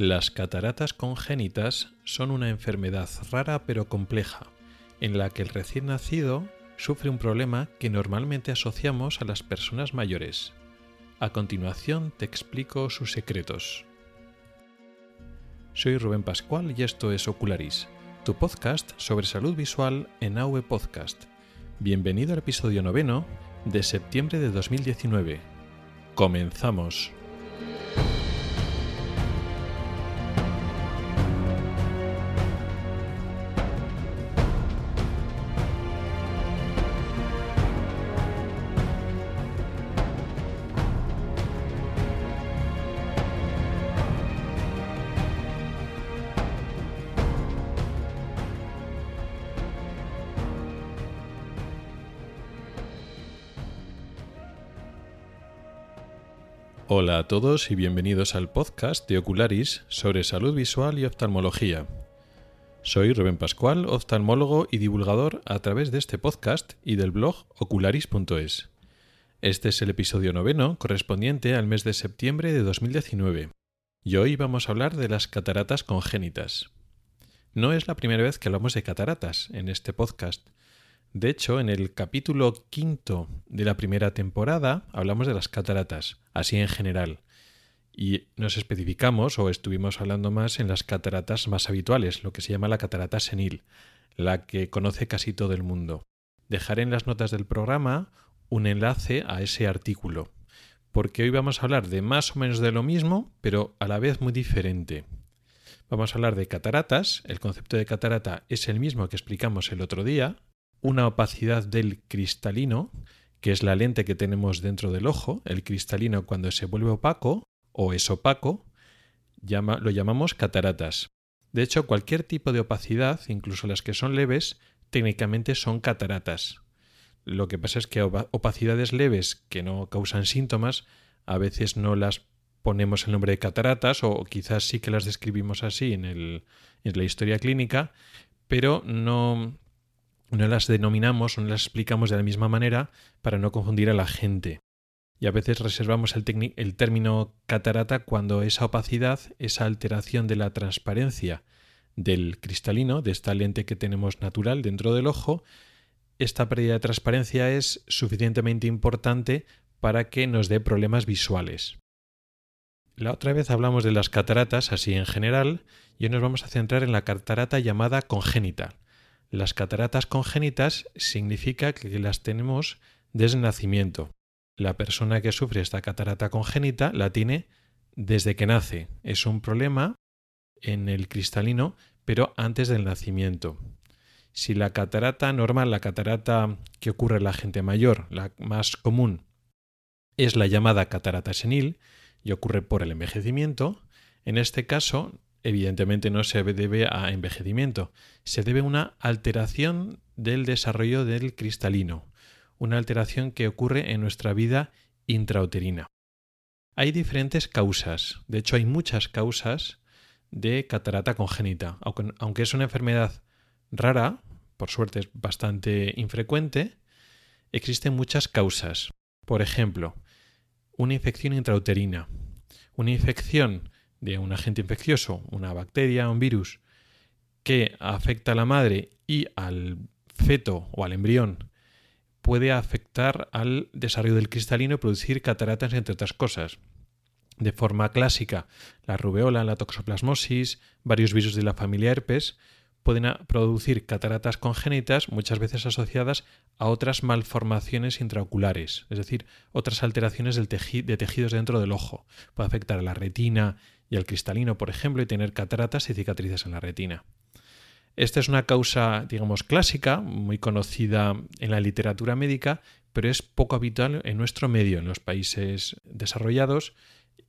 Las cataratas congénitas son una enfermedad rara pero compleja, en la que el recién nacido sufre un problema que normalmente asociamos a las personas mayores. A continuación te explico sus secretos. Soy Rubén Pascual y esto es Ocularis, tu podcast sobre salud visual en AV Podcast. Bienvenido al episodio noveno de septiembre de 2019. Comenzamos. Hola a todos y bienvenidos al podcast de Ocularis sobre salud visual y oftalmología. Soy Rubén Pascual, oftalmólogo y divulgador a través de este podcast y del blog ocularis.es. Este es el episodio noveno correspondiente al mes de septiembre de 2019. Y hoy vamos a hablar de las cataratas congénitas. No es la primera vez que hablamos de cataratas en este podcast. De hecho, en el capítulo quinto de la primera temporada hablamos de las cataratas, así en general. Y nos especificamos o estuvimos hablando más en las cataratas más habituales, lo que se llama la catarata senil, la que conoce casi todo el mundo. Dejaré en las notas del programa un enlace a ese artículo, porque hoy vamos a hablar de más o menos de lo mismo, pero a la vez muy diferente. Vamos a hablar de cataratas, el concepto de catarata es el mismo que explicamos el otro día, una opacidad del cristalino, que es la lente que tenemos dentro del ojo. El cristalino cuando se vuelve opaco o es opaco, lo llamamos cataratas. De hecho, cualquier tipo de opacidad, incluso las que son leves, técnicamente son cataratas. Lo que pasa es que opacidades leves que no causan síntomas, a veces no las ponemos el nombre de cataratas o quizás sí que las describimos así en, en la historia clínica, pero no, no las denominamos o no las explicamos de la misma manera para no confundir a la gente. Y a veces reservamos el, el, término catarata cuando esa opacidad, esa alteración de la transparencia del cristalino, de esta lente que tenemos natural dentro del ojo, esta pérdida de transparencia es suficientemente importante para que nos dé problemas visuales. La otra vez hablamos de las cataratas así en general y hoy nos vamos a centrar en la catarata llamada congénita, las cataratas congénitas significa que las tenemos desde nacimiento. La persona que sufre esta catarata congénita la tiene desde que nace. Es un problema en el cristalino, pero antes del nacimiento. Si la catarata normal, la catarata que ocurre en la gente mayor, la más común, es la llamada catarata senil y ocurre por el envejecimiento, en este caso evidentemente no se debe a envejecimiento, se debe a una alteración del desarrollo del cristalino, una alteración que ocurre en nuestra vida intrauterina. Hay diferentes causas, de hecho hay muchas causas de catarata congénita, aunque es una enfermedad rara, por suerte es bastante infrecuente, existen muchas causas. Por ejemplo, una infección intrauterina, una infección de un agente infeccioso, una bacteria, un virus, que afecta a la madre y al feto o al embrión, puede afectar al desarrollo del cristalino y producir cataratas, entre otras cosas. De forma clásica, la rubeola, la toxoplasmosis, varios virus de la familia herpes pueden producir cataratas congénitas, muchas veces asociadas a otras malformaciones intraoculares, es decir, otras alteraciones de tejidos dentro del ojo. Puede afectar a la retina y al cristalino, por ejemplo, y tener cataratas y cicatrices en la retina. Esta es una causa, digamos, clásica, muy conocida en la literatura médica, pero es poco habitual en nuestro medio, en los países desarrollados,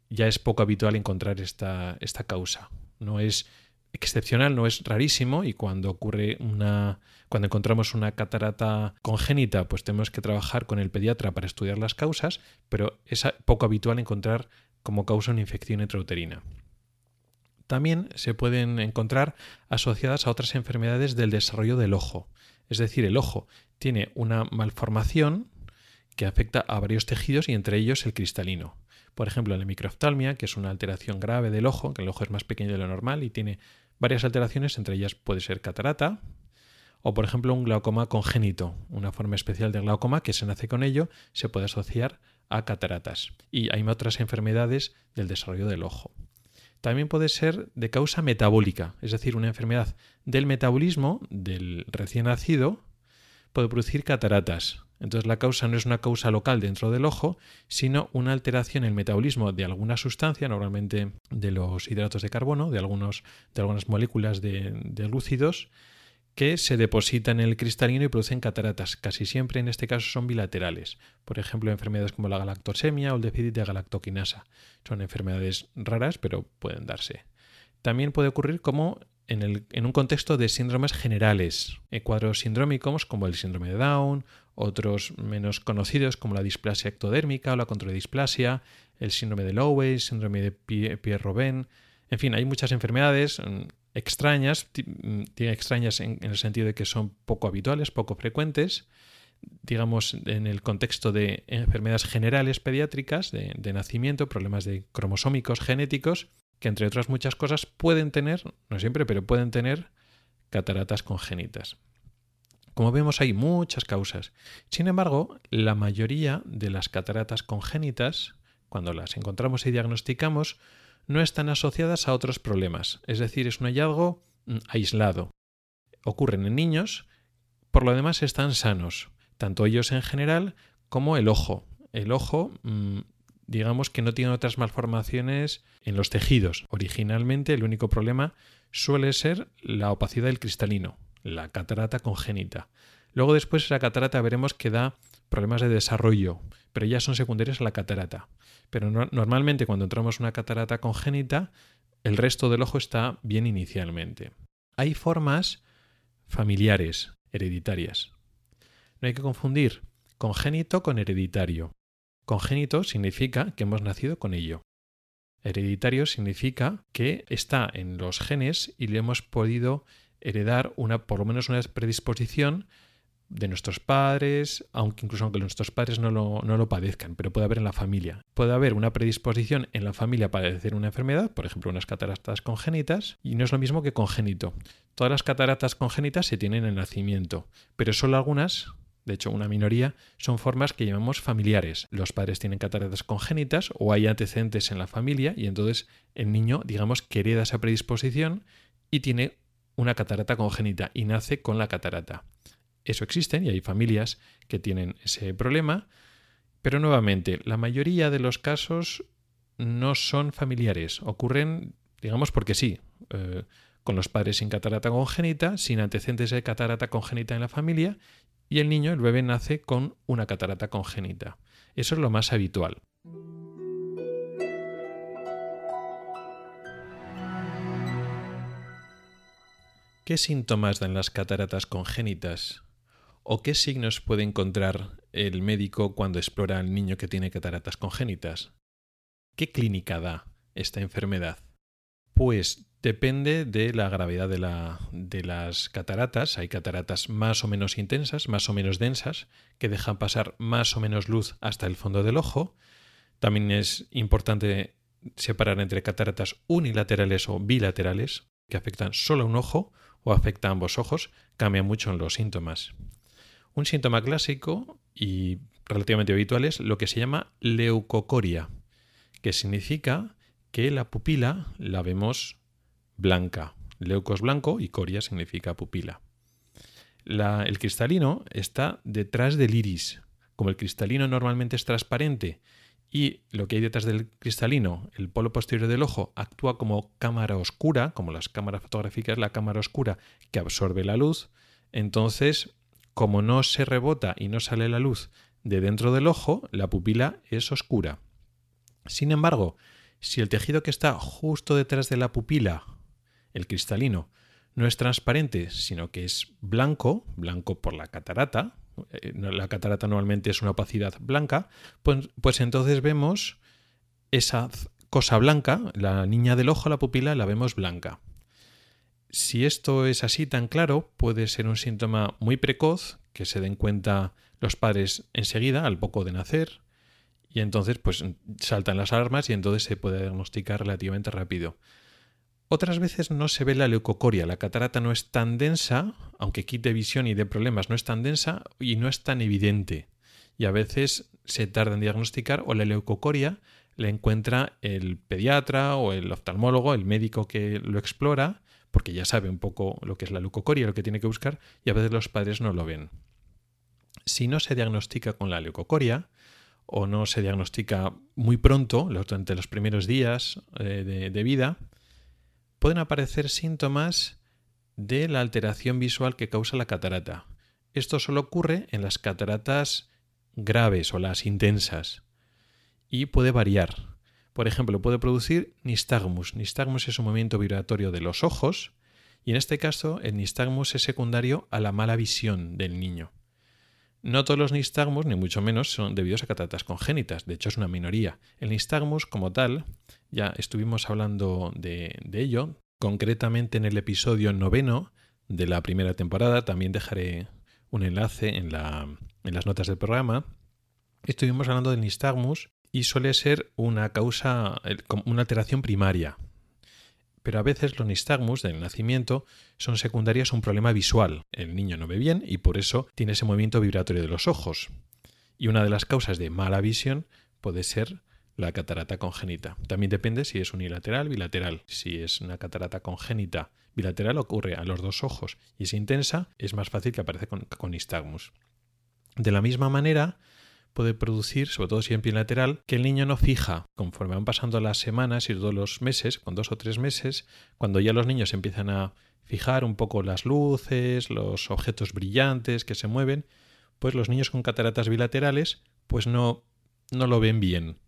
ya es poco habitual encontrar esta, esta causa. No es excepcional, no es rarísimo y cuando ocurre una cuando encontramos una catarata congénita, pues tenemos que trabajar con el pediatra para estudiar las causas, pero es poco habitual encontrar como causa una infección intrauterina. También se pueden encontrar asociadas a otras enfermedades del desarrollo del ojo. Es decir, el ojo tiene una malformación que afecta a varios tejidos y entre ellos el cristalino. Por ejemplo, la microftalmia, que es una alteración grave del ojo, que el ojo es más pequeño de lo normal y tiene varias alteraciones, entre ellas puede ser catarata, o por ejemplo un glaucoma congénito, una forma especial de glaucoma que se nace con ello, se puede asociar a cataratas. Y hay otras enfermedades del desarrollo del ojo. También puede ser de causa metabólica, es decir, una enfermedad del metabolismo del recién nacido puede producir cataratas. Entonces la causa no es una causa local dentro del ojo, sino una alteración en el metabolismo de alguna sustancia, normalmente de los hidratos de carbono, de, algunos, de algunas moléculas de, de lúcidos, que se depositan en el cristalino y producen cataratas. Casi siempre en este caso son bilaterales. Por ejemplo, enfermedades como la galactosemia o el déficit de galactoquinasa. Son enfermedades raras, pero pueden darse. También puede ocurrir como en, un contexto de síndromes generales, cuadros sindrómicos como el síndrome de Down, otros menos conocidos como la displasia ectodérmica o la contradisplasia, el síndrome de Lowe, el síndrome de Pierre-Robin. En fin, hay muchas enfermedades extrañas, mm, extrañas en, el sentido de que son poco habituales, poco frecuentes, digamos, en el contexto de enfermedades generales pediátricas, de, de, nacimiento, problemas de cromosómicos genéticos, que entre otras muchas cosas pueden tener, no siempre, pero pueden tener cataratas congénitas. Como vemos hay muchas causas. Sin embargo, la mayoría de las cataratas congénitas, cuando las encontramos y diagnosticamos, no están asociadas a otros problemas, es decir, es un hallazgo mm, aislado. Ocurren en niños, por lo demás están sanos, tanto ellos en general como el ojo. El ojo, mm, digamos que no tiene otras malformaciones en los tejidos. Originalmente el único problema suele ser la opacidad del cristalino, la catarata congénita. Luego después esa catarata veremos que da problemas de desarrollo, pero ya son secundarios a la catarata. Pero normalmente cuando entramos una catarata congénita, el resto del ojo está bien inicialmente. Hay formas familiares, hereditarias. No hay que confundir congénito con hereditario. Congénito significa que hemos nacido con ello. Hereditario significa que está en los genes y le hemos podido heredar una, por lo menos una predisposición de nuestros padres, aunque incluso aunque nuestros padres no lo, no lo, padezcan, pero puede haber en la familia. Puede haber una predisposición en la familia para padecer una enfermedad, por ejemplo, unas cataratas congénitas, y no es lo mismo que congénito. Todas las cataratas congénitas se tienen en el nacimiento, pero solo algunas, de hecho una minoría, son formas que llamamos familiares. Los padres tienen cataratas congénitas o hay antecedentes en la familia y entonces el niño, digamos, que hereda esa predisposición y tiene una catarata congénita y nace con la catarata. Eso existen y hay familias que tienen ese problema, pero nuevamente, la mayoría de los casos no son familiares, ocurren, digamos, porque sí, eh, con los padres sin catarata congénita, sin antecedentes de catarata congénita en la familia, y el niño, el bebé, nace con una catarata congénita. Eso es lo más habitual. ¿Qué síntomas dan las cataratas congénitas? ¿O qué signos puede encontrar el médico cuando explora al niño que tiene cataratas congénitas? ¿Qué clínica da esta enfermedad? Pues depende de la gravedad de, la, de, las cataratas. Hay cataratas más o menos intensas, más o menos densas, que dejan pasar más o menos luz hasta el fondo del ojo. También es importante separar entre cataratas unilaterales o bilaterales, que afectan solo un ojo o afectan ambos ojos. Cambia mucho en los síntomas. Un síntoma clásico y relativamente habitual es lo que se llama leucocoria, que significa que la pupila la vemos blanca. Leuco es blanco y coria significa pupila. el cristalino está detrás del iris. Como el cristalino normalmente es transparente y lo que hay detrás del cristalino, el polo posterior del ojo, actúa como cámara oscura, como las cámaras fotográficas, la cámara oscura que absorbe la luz, entonces como no se rebota y no sale la luz de dentro del ojo, la pupila es oscura. Sin embargo, si el tejido que está justo detrás de la pupila, el cristalino, no es transparente, sino que es blanco, blanco por la catarata, eh, la catarata normalmente es una opacidad blanca, pues, pues entonces vemos esa cosa blanca, la niña del ojo, la pupila, la vemos blanca. Si esto es así tan claro, puede ser un síntoma muy precoz, que se den cuenta los padres enseguida, al poco de nacer, y entonces pues saltan las alarmas y entonces se puede diagnosticar relativamente rápido. Otras veces no se ve la leucocoria, la catarata no es tan densa, aunque quite visión y dé problemas, no es tan densa y no es tan evidente. Y a veces se tarda en diagnosticar o la leucocoria la encuentra el pediatra o el oftalmólogo, el médico que lo explora, porque ya sabe un poco lo que es la leucocoria, lo que tiene que buscar, y a veces los padres no lo ven. Si no se diagnostica con la leucocoria, o no se diagnostica muy pronto, durante los primeros días eh, de, vida, pueden aparecer síntomas de la alteración visual que causa la catarata. Esto solo ocurre en las cataratas graves o las intensas y puede variar. Por ejemplo, puede producir nistagmus. Nistagmus es un movimiento vibratorio de los ojos y en este caso el nistagmus es secundario a la mala visión del niño. No todos los nistagmus, ni mucho menos, son debidos a cataratas congénitas, de hecho es una minoría. El nistagmus como tal, ya estuvimos hablando de, ello, concretamente en el episodio noveno de la primera temporada, también dejaré un enlace en, en las notas del programa, estuvimos hablando del nistagmus y suele ser una causa, una alteración primaria, pero a veces los nistagmus del nacimiento son secundarias a un problema visual. El niño no ve bien y por eso tiene ese movimiento vibratorio de los ojos. Y una de las causas de mala visión puede ser la catarata congénita. También depende si es unilateral o bilateral. Si es una catarata congénita bilateral ocurre a los dos ojos y es intensa, es más fácil que aparezca con, con nistagmus. De la misma manera, puede producir, sobre todo si en lateral, que el niño no fija. Conforme van pasando las semanas y todos los meses, con dos o tres meses, cuando ya los niños empiezan a fijar un poco las luces, los objetos brillantes que se mueven, pues los niños con cataratas bilaterales pues no, no lo ven bien.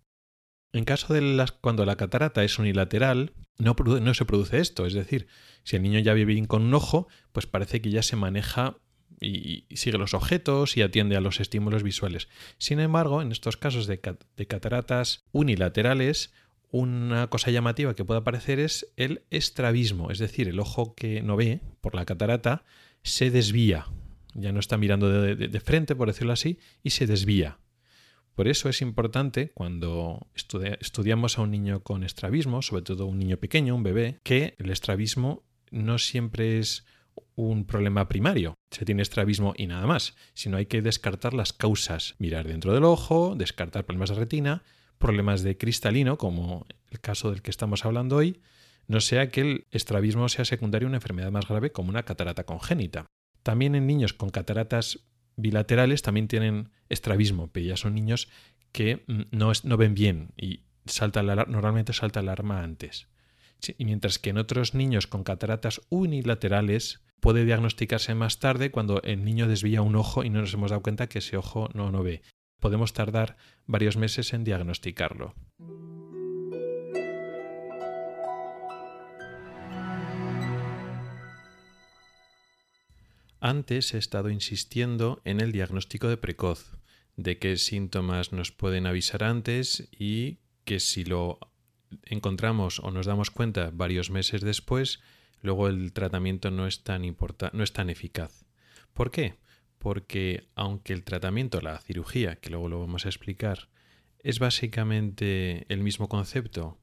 En caso de las, cuando la catarata es unilateral, no, no se produce esto. Es decir, si el niño ya vive bien con un ojo, pues parece que ya se maneja y, sigue los objetos y atiende a los estímulos visuales. Sin embargo, en estos casos de, cataratas unilaterales, una cosa llamativa que puede aparecer es el estrabismo, es decir, el ojo que no ve por la catarata se desvía, ya no está mirando de, frente, por decirlo así, y se desvía. Por eso es importante cuando estudiamos a un niño con estrabismo, sobre todo un niño pequeño, un bebé, que el estrabismo no siempre es un problema primario. Se tiene estrabismo y nada más, sino hay que descartar las causas, mirar dentro del ojo, descartar problemas de retina, problemas de cristalino, como el caso del que estamos hablando hoy, no sea que el estrabismo sea secundario a una enfermedad más grave como una catarata congénita. También en niños con cataratas bilaterales también tienen estrabismo, pero ya son niños que mm, no, no ven bien y salta normalmente salta alarma antes. Y mientras que en otros niños con cataratas unilaterales puede diagnosticarse más tarde cuando el niño desvía un ojo y no nos hemos dado cuenta que ese ojo no, no ve. Podemos tardar varios meses en diagnosticarlo. Antes he estado insistiendo en el diagnóstico de precoz, de qué síntomas nos pueden avisar antes y que si lo encontramos o nos damos cuenta varios meses después, luego el tratamiento no es tan, no es tan eficaz. ¿Por qué? Porque aunque el tratamiento, la cirugía, que luego lo vamos a explicar, es básicamente el mismo concepto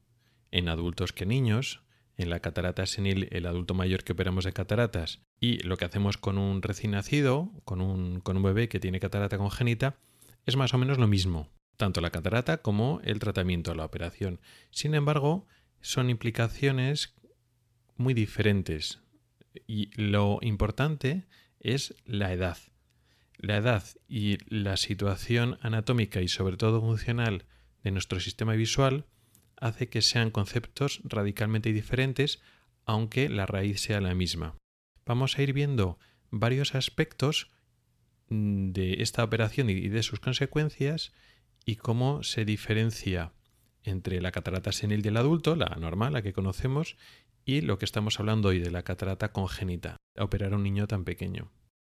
en adultos que niños, en la catarata senil, el adulto mayor que operamos de cataratas, y lo que hacemos con un recién nacido, con un, con un bebé que tiene catarata congénita, es más o menos lo mismo tanto la catarata como el tratamiento, la operación. Sin embargo, son implicaciones muy diferentes y lo importante es la edad. La edad y la situación anatómica y sobre todo funcional de nuestro sistema visual hace que sean conceptos radicalmente diferentes aunque la raíz sea la misma. Vamos a ir viendo varios aspectos de esta operación y de sus consecuencias y cómo se diferencia entre la catarata senil del adulto, la normal, la que conocemos, y lo que estamos hablando hoy de la catarata congénita, operar a un niño tan pequeño.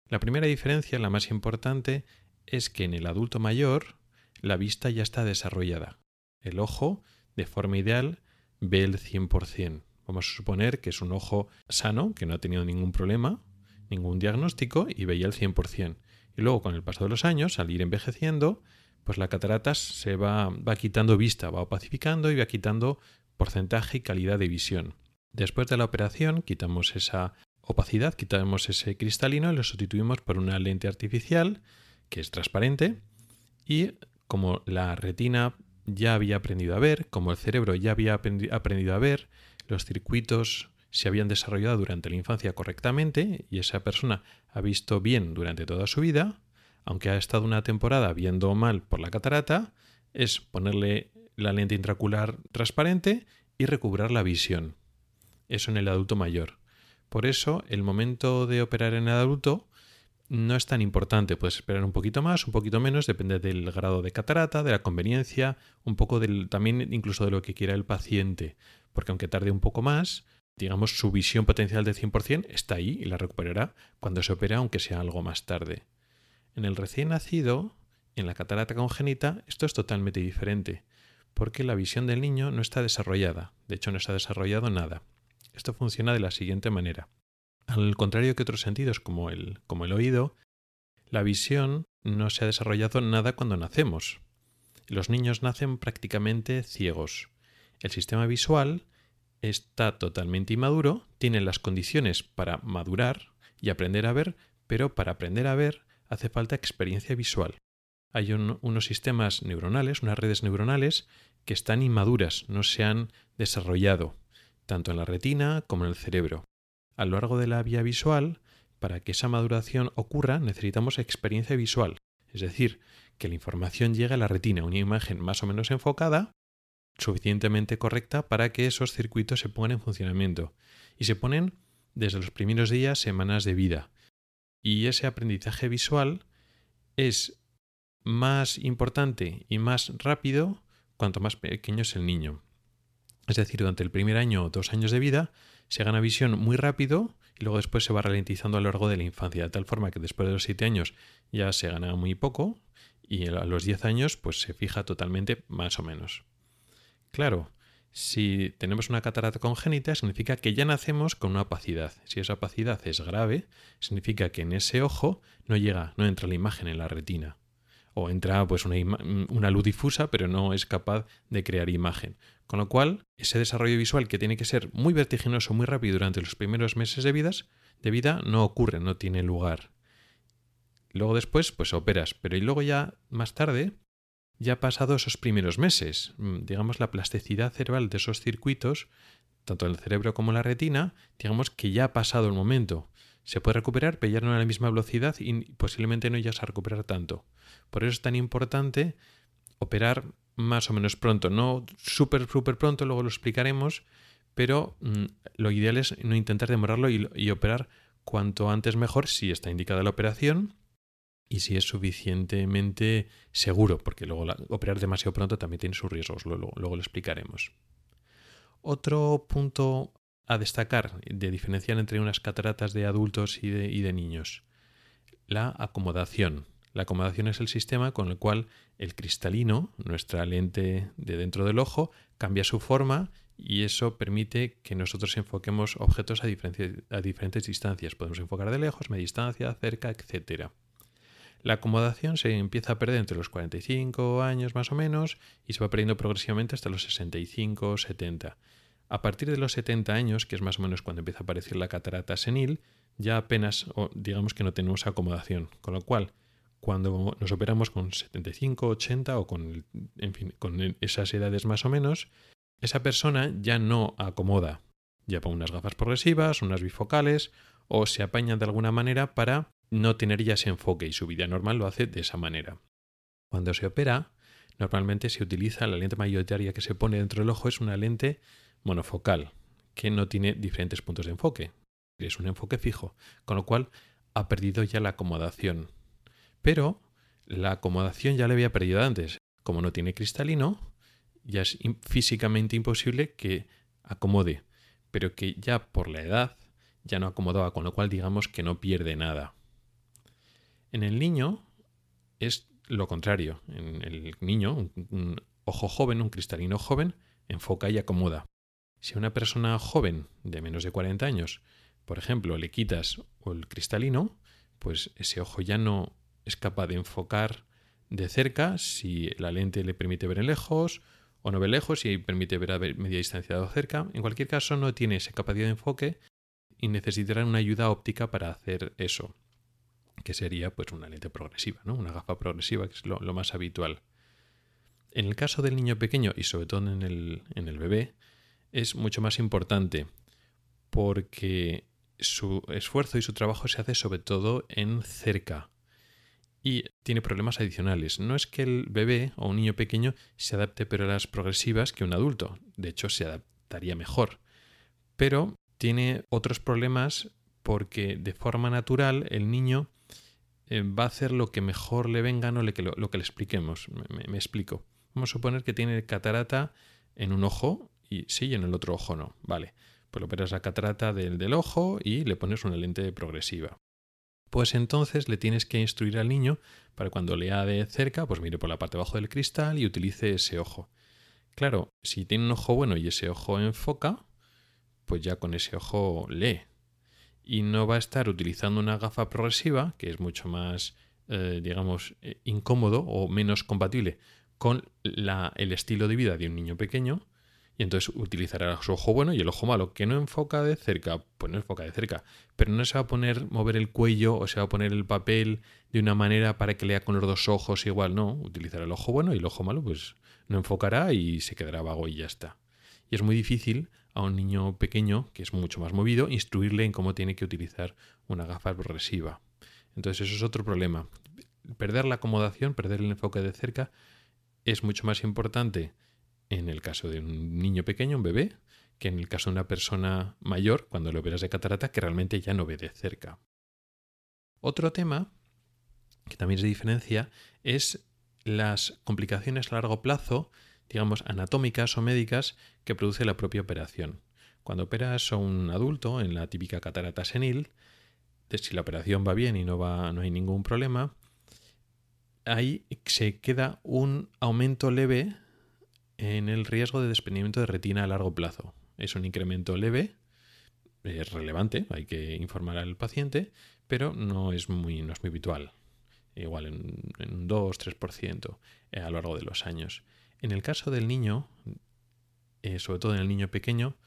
La primera diferencia, la más importante, es que en el adulto mayor la vista ya está desarrollada. El ojo, de forma ideal, ve el 100%. Vamos a suponer que es un ojo sano, que no ha tenido ningún problema, ningún diagnóstico y veía el 100%. Y luego, con el paso de los años, al ir envejeciendo, pues la catarata se va, va quitando vista, va opacificando y va quitando porcentaje y calidad de visión. Después de la operación, quitamos esa opacidad, quitamos ese cristalino y lo sustituimos por una lente artificial que es transparente y como la retina ya había aprendido a ver, como el cerebro ya había aprendido a ver, los circuitos se habían desarrollado durante la infancia correctamente y esa persona ha visto bien durante toda su vida, aunque ha estado una temporada viendo mal por la catarata, es ponerle la lente intracular transparente y recobrar la visión. Eso en el adulto mayor. Por eso, el momento de operar en el adulto no es tan importante. Puedes esperar un poquito más, un poquito menos, depende del grado de catarata, de la conveniencia, un poco del, también incluso de lo que quiera el paciente. Porque aunque tarde un poco más, digamos, su visión potencial de 100% está ahí y la recuperará cuando se opera, aunque sea algo más tarde. En el recién nacido, en la catarata congénita, esto es totalmente diferente, porque la visión del niño no está desarrollada, de hecho no está desarrollado nada. Esto funciona de la siguiente manera. Al contrario que otros sentidos como el, como el oído, la visión no se ha desarrollado nada cuando nacemos. Los niños nacen prácticamente ciegos. El sistema visual está totalmente inmaduro, tiene las condiciones para madurar y aprender a ver, pero para aprender a ver hace falta experiencia visual. Hay unos sistemas neuronales, unas redes neuronales que están inmaduras, no se han desarrollado, tanto en la retina como en el cerebro. A lo largo de la vía visual, para que esa maduración ocurra, necesitamos experiencia visual, es decir, que la información llegue a la retina, una imagen más o menos enfocada, suficientemente correcta para que esos circuitos se pongan en funcionamiento. Y se ponen desde los primeros días, semanas de vida. Y ese aprendizaje visual es más importante y más rápido cuanto más pequeño es el niño. Es decir, durante el primer año o dos años de vida se gana visión muy rápido y luego después se va ralentizando a lo largo de la infancia, de tal forma que después de los siete años ya se gana muy poco y a los diez años pues se fija totalmente más o menos. Claro, si tenemos una catarata congénita, significa que ya nacemos con una opacidad. Si esa opacidad es grave, significa que en ese ojo no llega, no entra la imagen en la retina. O entra pues una, una luz difusa, pero no es capaz de crear imagen. Con lo cual, ese desarrollo visual que tiene que ser muy vertiginoso, muy rápido durante los primeros meses de, vidas, de vida, no ocurre, no tiene lugar. Luego después, pues operas, pero y luego ya más tarde, ya pasado esos primeros meses. Mm, digamos, la plasticidad cerebral de esos circuitos, tanto en el cerebro como en la retina, digamos que ya ha pasado el momento. Se puede recuperar, pero ya no a la misma velocidad y posiblemente no llegas a recuperar tanto. Por eso es tan importante operar más o menos pronto, no súper, súper pronto, luego lo explicaremos, pero mm, lo ideal es no intentar demorarlo y operar cuanto antes mejor si está indicada la operación y si es suficientemente seguro, porque luego operar demasiado pronto también tiene sus riesgos, luego, lo explicaremos. Otro punto a destacar de diferenciar entre unas cataratas de adultos y de, niños, la acomodación. La acomodación es el sistema con el cual el cristalino, nuestra lente de dentro del ojo, cambia su forma y eso permite que nosotros enfoquemos objetos a, diferentes distancias. Podemos enfocar de lejos, media distancia, cerca, etcétera. La acomodación se empieza a perder entre los 45 años más o menos y se va perdiendo progresivamente hasta los 65 o 70. A partir de los 70 años, que es más o menos cuando empieza a aparecer la catarata senil, ya apenas, o digamos que no tenemos acomodación. Con lo cual, cuando nos operamos con 75, 80 o con, en con esas edades más o menos, esa persona ya no acomoda. Lleva unas gafas progresivas, unas bifocales, o se apaña de alguna manera para no tener ya ese enfoque y su vida normal lo hace de esa manera. Cuando se opera, normalmente se utiliza la lente mayoritaria que se pone dentro del ojo es una lente monofocal, que no tiene diferentes puntos de enfoque. Es un enfoque fijo, con lo cual ha perdido ya la acomodación. Pero la acomodación ya le había perdido antes. Como no tiene cristalino, ya es físicamente imposible que acomode, pero que ya por la edad ya no acomodaba, con lo cual digamos que no pierde nada. En el niño es lo contrario. En el niño, un, ojo joven, un cristalino joven, enfoca y acomoda. Si a una persona joven de menos de 40 años, por ejemplo, le quitas el cristalino, pues ese ojo ya no es capaz de enfocar de cerca si la lente le permite ver en lejos o no ve lejos y permite ver a media distancia o cerca. En cualquier caso, no tiene esa capacidad de enfoque y necesitará una ayuda óptica para hacer eso, que sería pues una lente progresiva, ¿no? una gafa progresiva, que es lo, más habitual. En el caso del niño pequeño y sobre todo en el, en el bebé, es mucho más importante porque su esfuerzo y su trabajo se hace sobre todo en cerca y tiene problemas adicionales. No es que el bebé o un niño pequeño se adapte pero a las progresivas que un adulto. De hecho, se adaptaría mejor. Pero tiene otros problemas porque de forma natural el niño eh, va a hacer lo que mejor le venga, no lo, lo, que le expliquemos. Me, explico. Vamos a suponer que tiene catarata en un ojo sí, y en el otro ojo no. Vale. Pues lo operas la catarata del, del ojo y le pones una lente progresiva pues entonces le tienes que instruir al niño para cuando lea de cerca, pues mire por la parte de abajo del cristal y utilice ese ojo. Claro, si tiene un ojo bueno y ese ojo enfoca, pues ya con ese ojo lee. Y no va a estar utilizando una gafa progresiva, que es mucho más, eh, digamos, eh, incómodo o menos compatible con el estilo de vida de un niño pequeño, y entonces utilizará su ojo bueno y el ojo malo, que no enfoca de cerca, pues no enfoca de cerca, pero no se va a poner mover el cuello o se va a poner el papel de una manera para que lea con los dos ojos igual, no, utilizará el ojo bueno y el ojo malo pues no enfocará y se quedará vago y ya está. Y es muy difícil a un niño pequeño, que es mucho más movido, instruirle en cómo tiene que utilizar una gafa progresiva. Entonces eso es otro problema. Perder la acomodación, perder el enfoque de cerca, es mucho más importante en el caso de un niño pequeño, un bebé, que en el caso de una persona mayor, cuando lo verás de catarata, que realmente ya no ve de cerca. Otro tema que también se diferencia es las complicaciones a largo plazo, digamos, anatómicas o médicas que produce la propia operación. Cuando operas a un adulto en la típica catarata senil, si la operación va bien y no, va, no hay ningún problema, ahí se queda un aumento leve en el riesgo de desprendimiento de retina a largo plazo. Es un incremento leve, es relevante, hay que informar al paciente, pero no es muy, no es muy habitual. Igual en, un 2-3% a lo largo de los años. En el caso del niño, eh, sobre todo en el niño pequeño,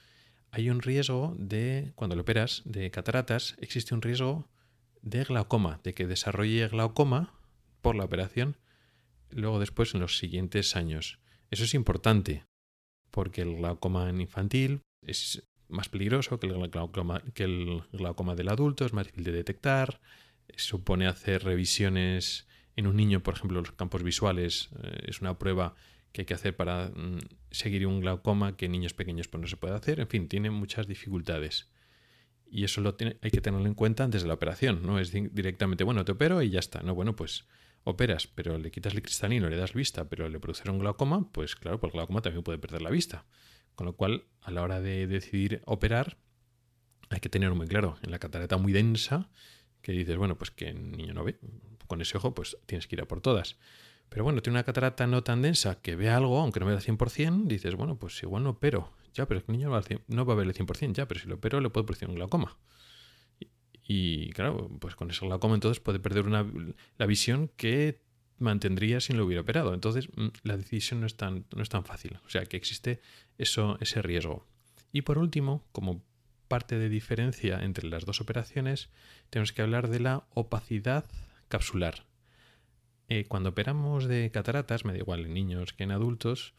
hay un riesgo de, cuando lo operas, de cataratas, existe un riesgo de glaucoma, de que desarrolle glaucoma por la operación, luego después en los siguientes años. Eso es importante, porque el glaucoma infantil es más peligroso que el glaucoma, que el glaucoma del adulto, es más difícil de detectar, supone hacer revisiones en un niño, por ejemplo, los campos visuales, eh, es una prueba que hay que hacer para mm, seguir un glaucoma que en niños pequeños pues, no se puede hacer, en fin, tiene muchas dificultades. Y eso lo tiene, hay que tenerlo en cuenta antes de la operación, no es directamente, bueno, te opero y ya está, no, bueno, pues operas, pero le quitas el cristalino, le das vista, pero le produce un glaucoma, pues claro, por el glaucoma también puede perder la vista. Con lo cual, a la hora de decidir operar, hay que tener muy claro, en la catarata muy densa, que dices, bueno, pues que el niño no ve, con ese ojo, pues tienes que ir a por todas. Pero bueno, tiene una catarata no tan densa que ve algo, aunque no vea al 100%, dices, bueno, pues igual no opero. Ya, pero el niño no va a ver el 100%, ya, pero si lo opero le puede producir un glaucoma. Y claro, pues con ese glaucoma entonces puede perder una, la visión que mantendría si no lo hubiera operado. Entonces mm, la decisión no es tan, no es tan fácil. O sea que existe eso, ese riesgo. Y por último, como parte de diferencia entre las dos operaciones, tenemos que hablar de la opacidad capsular. Eh, cuando operamos de cataratas, me da igual en niños que en adultos,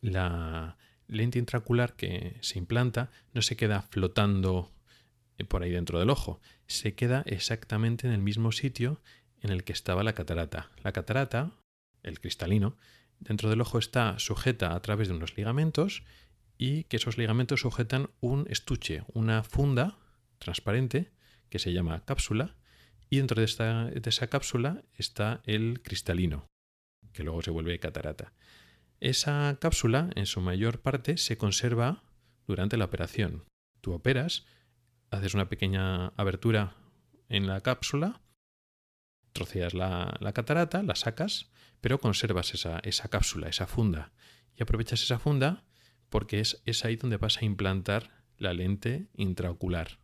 la lente intracular que se implanta no se queda flotando por ahí dentro del ojo. Se queda exactamente en el mismo sitio en el que estaba la catarata. La catarata, el cristalino, dentro del ojo está sujeta a través de unos ligamentos y que esos ligamentos sujetan un estuche, una funda transparente que se llama cápsula y dentro de, esta, de esa cápsula está el cristalino, que luego se vuelve catarata. Esa cápsula, en su mayor parte, se conserva durante la operación. Tú operas, haces una pequeña abertura en la cápsula, troceas la, catarata, la sacas, pero conservas esa, esa, cápsula, esa funda. Y aprovechas esa funda porque es, es ahí donde vas a implantar la lente intraocular.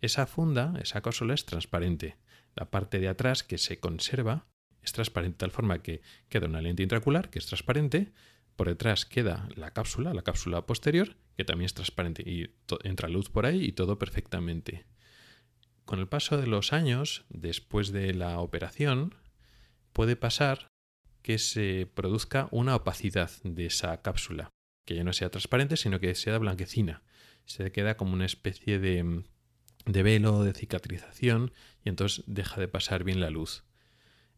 Esa funda, esa cápsula es transparente. La parte de atrás que se conserva es transparente de tal forma que queda una lente intracular que es transparente, por detrás queda la cápsula, la cápsula posterior, que también es transparente y entra luz por ahí y todo perfectamente. Con el paso de los años, después de la operación, puede pasar que se produzca una opacidad de esa cápsula, que ya no sea transparente, sino que sea blanquecina. Se queda como una especie de, de velo, de cicatrización, y entonces deja de pasar bien la luz.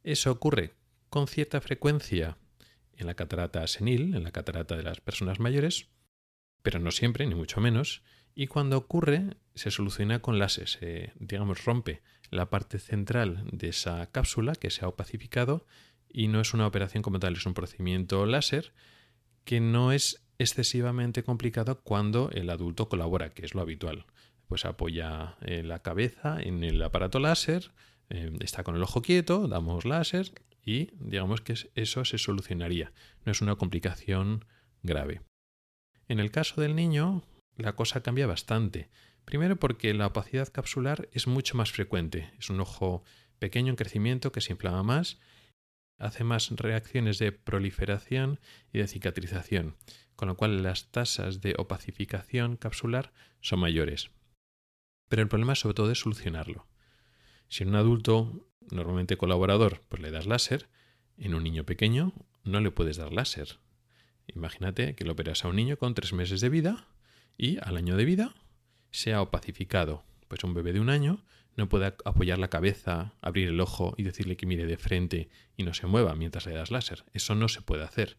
Eso ocurre con cierta frecuencia en la catarata senil, en la catarata de las personas mayores, pero no siempre, ni mucho menos, y cuando ocurre se soluciona con láser, se, digamos, rompe la parte central de esa cápsula que se ha opacificado y no es una operación como tal, es un procedimiento láser que no es excesivamente complicado cuando el adulto colabora, que es lo habitual. Pues apoya eh, la cabeza en el aparato láser, eh, está con el ojo quieto, damos láser y digamos que eso se solucionaría. No es una complicación grave. En el caso del niño, la cosa cambia bastante. Primero porque la opacidad capsular es mucho más frecuente. Es un ojo pequeño en crecimiento que se inflama más, hace más reacciones de proliferación y de cicatrización, con lo cual las tasas de opacificación capsular son mayores. Pero el problema es sobre todo de solucionarlo. Si en un adulto normalmente colaborador pues le das láser, en un niño pequeño no le puedes dar láser. Imagínate que lo operas a un niño con tres meses de vida y al año de vida se ha opacificado. Pues un bebé de un año no puede apoyar la cabeza, abrir el ojo y decirle que mire de frente y no se mueva mientras le das láser. Eso no se puede hacer.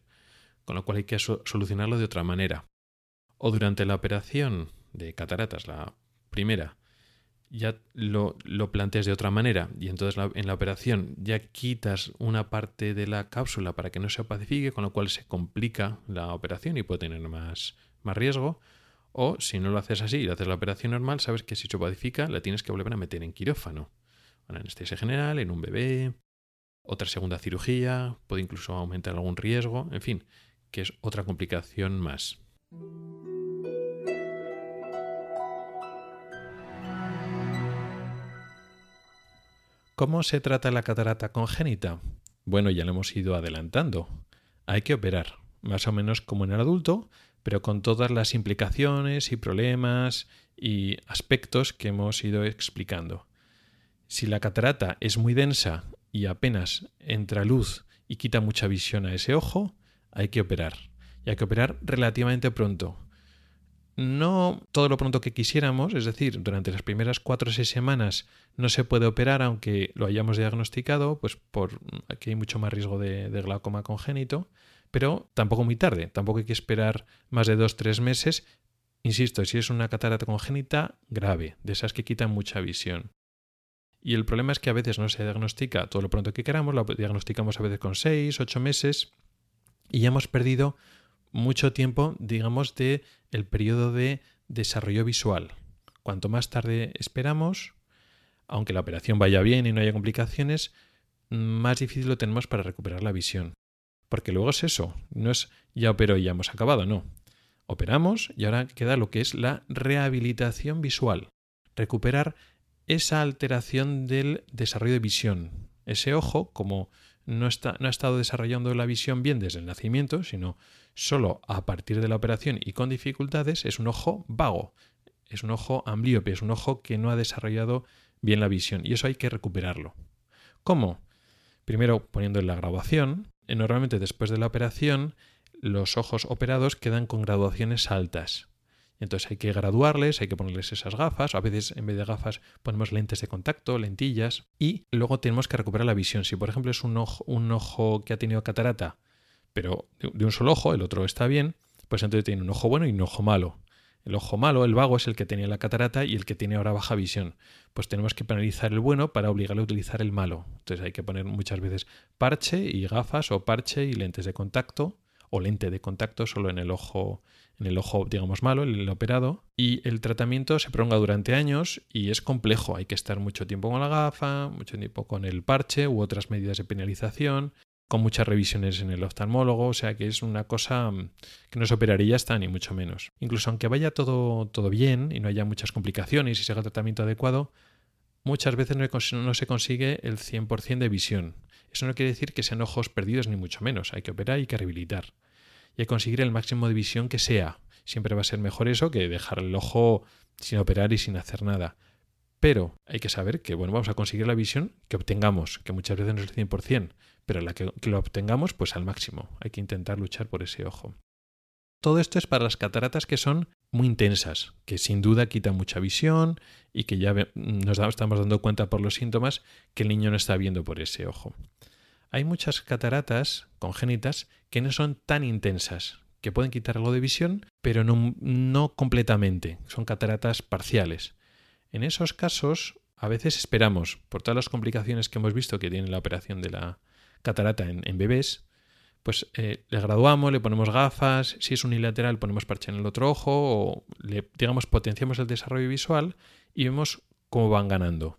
Con lo cual hay que solucionarlo de otra manera. O durante la operación de cataratas, la primera, ya lo, lo, planteas de otra manera y entonces en la operación ya quitas una parte de la cápsula para que no se opacifique, con lo cual se complica la operación y puede tener más, más riesgo. O si no lo haces así y haces la operación normal, sabes que si se opacifica la tienes que volver a meter en quirófano. En anestesia general, en un bebé, otra segunda cirugía, puede incluso aumentar algún riesgo, en fin, que es otra complicación más. ¿Cómo se trata la catarata congénita? Bueno, ya lo hemos ido adelantando. Hay que operar, más o menos como en el adulto, pero con todas las implicaciones y problemas y aspectos que hemos ido explicando. Si la catarata es muy densa y apenas entra luz y quita mucha visión a ese ojo, hay que operar. Y hay que operar relativamente pronto, no todo lo pronto que quisiéramos, es decir, durante las primeras cuatro o seis semanas no se puede operar aunque lo hayamos diagnosticado, pues por aquí hay mucho más riesgo de, glaucoma congénito, pero tampoco muy tarde, tampoco hay que esperar más de dos o tres meses. Insisto, si es una catarata congénita grave, de esas que quitan mucha visión. Y el problema es que a veces no se diagnostica todo lo pronto que queramos, lo diagnosticamos a veces con seis, ocho meses y ya hemos perdido mucho tiempo, digamos, de el periodo de desarrollo visual. Cuanto más tarde esperamos, aunque la operación vaya bien y no haya complicaciones, más difícil lo tenemos para recuperar la visión. Porque luego es eso, no es ya operó y ya hemos acabado, no. Operamos y ahora queda lo que es la rehabilitación visual. Recuperar esa alteración del desarrollo de visión. Ese ojo, como no, está, no ha estado desarrollando la visión bien desde el nacimiento, sino solo a partir de la operación y con dificultades, es un ojo vago, es un ojo amblíope, es un ojo que no ha desarrollado bien la visión y eso hay que recuperarlo. ¿Cómo? Primero poniendo en la graduación. Normalmente después de la operación los ojos operados quedan con graduaciones altas. Entonces hay que graduarles, hay que ponerles esas gafas, a veces en vez de gafas ponemos lentes de contacto, lentillas, y luego tenemos que recuperar la visión. Si por ejemplo es un ojo, un ojo que ha tenido catarata pero de un solo ojo, el otro está bien, pues entonces tiene un ojo bueno y un ojo malo. El ojo malo, el vago, es el que tenía la catarata y el que tiene ahora baja visión. Pues tenemos que penalizar el bueno para obligarle a utilizar el malo. Entonces hay que poner muchas veces parche y gafas o parche y lentes de contacto o lente de contacto solo en el ojo en el ojo digamos malo, el operado y el tratamiento se prolonga durante años y es complejo, hay que estar mucho tiempo con la gafa, mucho tiempo con el parche u otras medidas de penalización, con muchas revisiones en el oftalmólogo, o sea que es una cosa mm, que no se operaría hasta ni mucho menos. Incluso aunque vaya todo, todo bien y no haya muchas complicaciones y se haga tratamiento adecuado, muchas veces no se consigue el 100% de visión. Eso no quiere decir que sean ojos perdidos ni mucho menos. Hay que operar y hay que rehabilitar. Y conseguir el máximo de visión que sea. Siempre va a ser mejor eso que dejar el ojo sin operar y sin hacer nada. Pero hay que saber que bueno, vamos a conseguir la visión que obtengamos, que muchas veces no es el 100%, pero la que, que lo obtengamos pues al máximo. Hay que intentar luchar por ese ojo. Todo esto es para las cataratas que son muy intensas, que sin duda quitan mucha visión y que ya nos estamos dando cuenta por los síntomas que el niño no está viendo por ese ojo. Hay muchas cataratas congénitas que no son tan intensas, que pueden quitar algo de visión, pero no, completamente, son cataratas parciales. En esos casos, a veces esperamos, por todas las complicaciones que hemos visto que tiene la operación de la catarata en bebés, pues eh, le graduamos, le ponemos gafas, si es unilateral ponemos parche en el otro ojo o le, digamos, potenciamos el desarrollo visual y vemos cómo van ganando.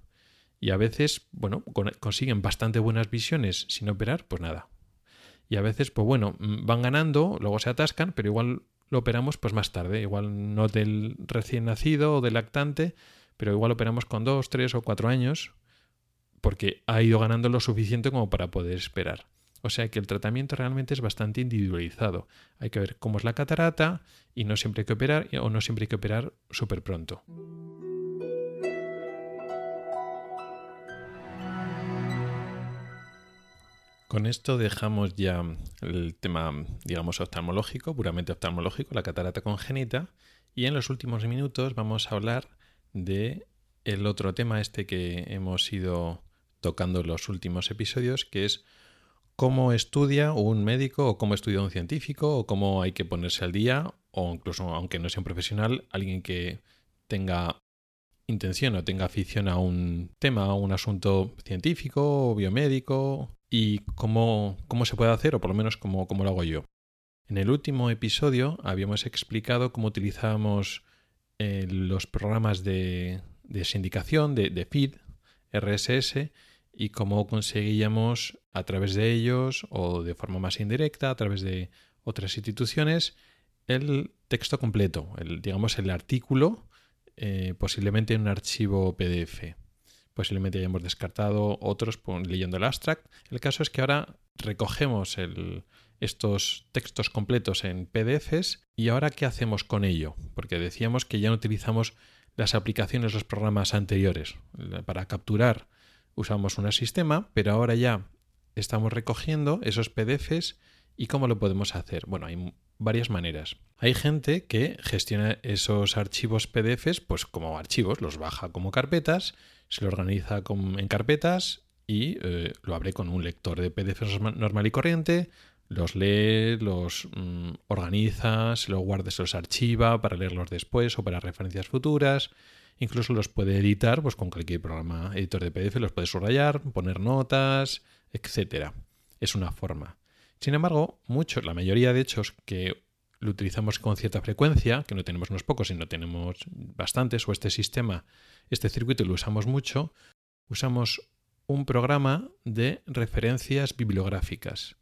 Y a veces, bueno, consiguen bastante buenas visiones sin operar, pues nada. Y a veces, pues bueno, mm, van ganando, luego se atascan, pero igual lo operamos pues más tarde, igual no del recién nacido o del lactante, pero igual operamos con dos, tres o cuatro años, porque ha ido ganando lo suficiente como para poder esperar. O sea que el tratamiento realmente es bastante individualizado. Hay que ver cómo es la catarata y no siempre hay que operar o no siempre hay que operar súper pronto. Con esto dejamos ya el tema, digamos, oftalmológico, puramente oftalmológico, la catarata congénita, y en los últimos minutos vamos a hablar de el otro tema este que hemos ido tocando en los últimos episodios, que es cómo estudia un médico o cómo estudia un científico o cómo hay que ponerse al día o incluso aunque no sea un profesional, alguien que tenga intención o tenga afición a un tema, a un asunto científico o biomédico y cómo, cómo se puede hacer o por lo menos cómo, cómo lo hago yo. En el último episodio habíamos explicado cómo utilizábamos eh, los programas de, de sindicación, de, de feed, RSS, y cómo conseguíamos a través de ellos o de forma más indirecta, a través de otras instituciones, el texto completo, el, digamos el artículo, eh, posiblemente en un archivo PDF. Posiblemente hayamos descartado otros leyendo el abstract. El caso es que ahora recogemos estos textos completos en PDFs y ahora ¿qué hacemos con ello? Porque decíamos que ya no utilizamos las aplicaciones, los programas anteriores para capturar usamos un sistema, pero ahora ya estamos recogiendo esos PDFs y cómo lo podemos hacer. Bueno, hay varias maneras. Hay gente que gestiona esos archivos PDFs pues como archivos, los baja como carpetas, se lo organiza en carpetas y eh, lo abre con un lector de PDFs normal y corriente, los lee, los mm, organiza, se los guarda, se los archiva para leerlos después o para referencias futuras. Incluso los puede editar pues, con cualquier programa editor de PDF, los puede subrayar, poner notas, etc. Es una forma. Sin embargo, muchos, la mayoría de hechos que lo utilizamos con cierta frecuencia, que no tenemos unos pocos, sino tenemos bastantes, o este sistema, este circuito lo usamos mucho, usamos un programa de referencias bibliográficas.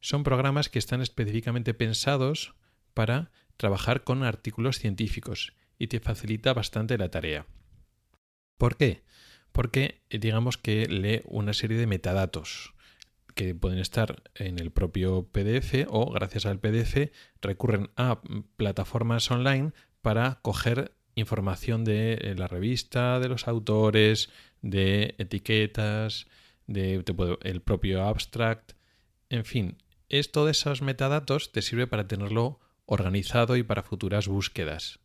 Son programas que están específicamente pensados para trabajar con artículos científicos y te facilita bastante la tarea. ¿Por qué? Porque eh, digamos que lee una serie de metadatos que pueden estar en el propio PDF o gracias al PDF recurren a plataformas online para coger información de eh, la revista, de los autores, de etiquetas, de, el propio abstract, en fin, es todos esos metadatos te sirve para tenerlo organizado y para futuras búsquedas.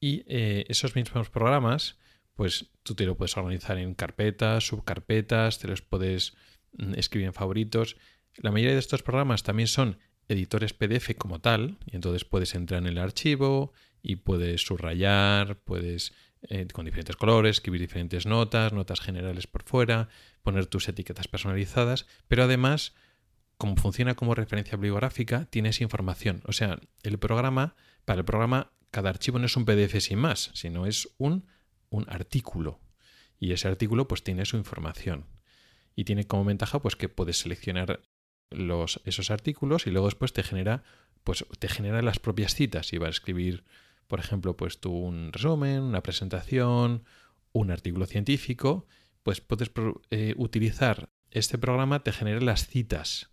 Y eh, esos mismos programas, pues tú te lo puedes organizar en carpetas, subcarpetas, te los puedes mm, escribir en favoritos. La mayoría de estos programas también son editores PDF como tal, y entonces puedes entrar en el archivo y puedes subrayar, puedes eh, con diferentes colores, escribir diferentes notas, notas generales por fuera, poner tus etiquetas personalizadas, pero además, como funciona como referencia bibliográfica, tienes información. O sea, el programa, para el programa cada archivo no es un PDF sin más, sino es un, un artículo. Y ese artículo pues tiene su información. Y tiene como ventaja pues que puedes seleccionar los, esos artículos y luego después te genera pues te genera las propias citas y va a escribir por ejemplo pues tú un resumen una presentación un artículo científico, pues puedes eh, utilizar este programa, te genera las citas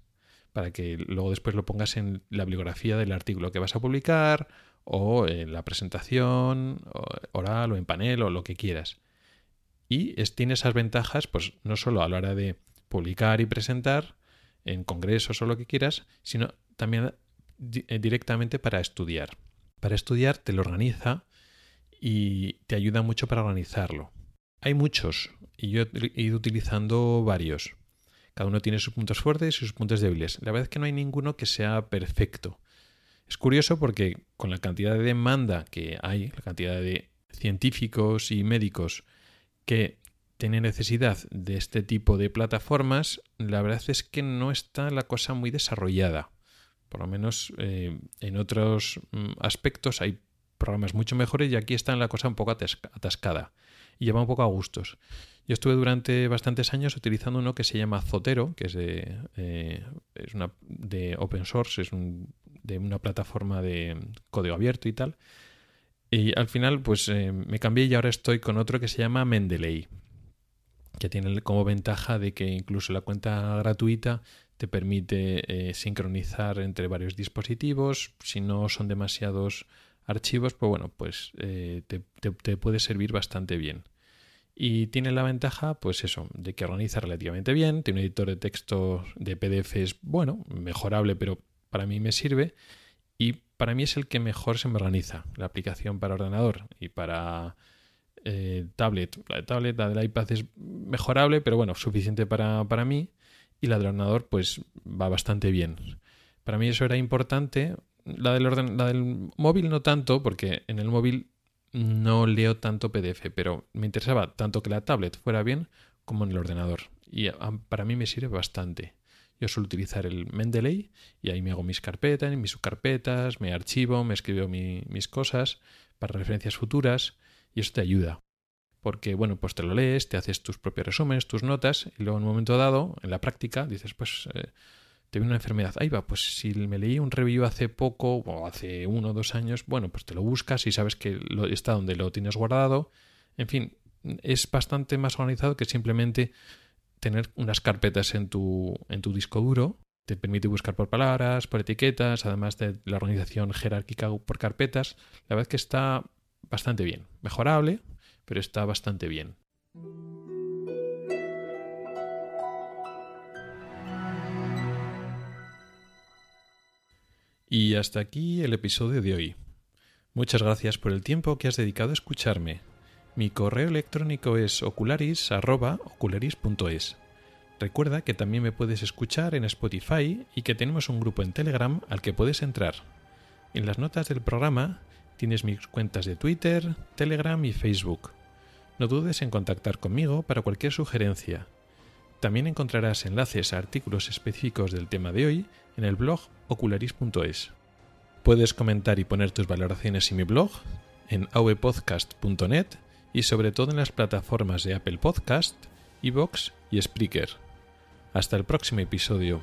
para que luego después lo pongas en la bibliografía del artículo que vas a publicar o en la presentación oral o en panel o lo que quieras. Y tiene esas ventajas, pues no solo a la hora de publicar y presentar en congresos o lo que quieras, sino también eh, directamente para estudiar. Para estudiar te lo organiza y te ayuda mucho para organizarlo. Hay muchos y yo he ido utilizando varios. Cada uno tiene sus puntos fuertes y sus puntos débiles. La verdad es que no hay ninguno que sea perfecto. Es curioso porque con la cantidad de demanda que hay, la cantidad de científicos y médicos que tienen necesidad de este tipo de plataformas, la verdad es que no está la cosa muy desarrollada. Por lo menos eh, en otros mm, aspectos hay programas mucho mejores y aquí está la cosa un poco atascada y lleva un poco a gustos. Yo estuve durante bastantes años utilizando uno que se llama Zotero, que es de, eh, es una, de open source, es de una plataforma de código abierto y tal. Y al final, pues eh, me cambié y ahora estoy con otro que se llama Mendeley, que tiene como ventaja de que incluso la cuenta gratuita te permite eh, sincronizar entre varios dispositivos. Si no son demasiados archivos, pues bueno, pues eh, te, puede servir bastante bien. Y tiene la ventaja, pues eso, de que organiza relativamente bien, tiene un editor de texto de PDFs, bueno, mejorable, pero para mí me sirve. Y para mí es el que mejor se me organiza, la aplicación para ordenador y para eh, tablet. La de tablet, la del iPad es mejorable, pero bueno, suficiente para, para mí. Y la del ordenador, pues va bastante bien. Para mí eso era importante la del, orden, la del móvil no tanto, porque en el móvil no leo tanto PDF, pero me interesaba tanto que la tablet fuera bien como en el ordenador. Y para mí me sirve bastante. Yo suelo utilizar el Mendeley y ahí me hago mis carpetas, mis subcarpetas, me archivo, me escribo mis cosas para referencias futuras y eso te ayuda. Porque, bueno, pues te lo lees, te haces tus propios resúmenes, tus notas y luego en un momento dado, en la práctica, dices, pues eh, te viene una enfermedad. Ahí va, pues si me leí un review hace poco o hace uno o dos años, bueno, pues te lo buscas y sabes que lo, está donde lo tienes guardado. En fin, es bastante más organizado que simplemente tener unas carpetas en tu, en tu disco duro. Te permite buscar por palabras, por etiquetas, además de la organización jerárquica por carpetas. La verdad es que está bastante bien. Mejorable, pero está bastante bien. Y hasta aquí el episodio de hoy. Muchas gracias por el tiempo que has dedicado a escucharme. Mi correo electrónico es ocularis.ocularis.es. Recuerda que también me puedes escuchar en Spotify y que tenemos un grupo en Telegram al que puedes entrar. En las notas del programa tienes mis cuentas de Twitter, Telegram y Facebook. No dudes en contactar conmigo para cualquier sugerencia. También encontrarás enlaces a artículos específicos del tema de hoy en el blog ocularis.es. Puedes comentar y poner tus valoraciones en mi blog, en avpodcast.net y sobre todo en las plataformas de Apple Podcast, Evox y Spreaker. Hasta el próximo episodio.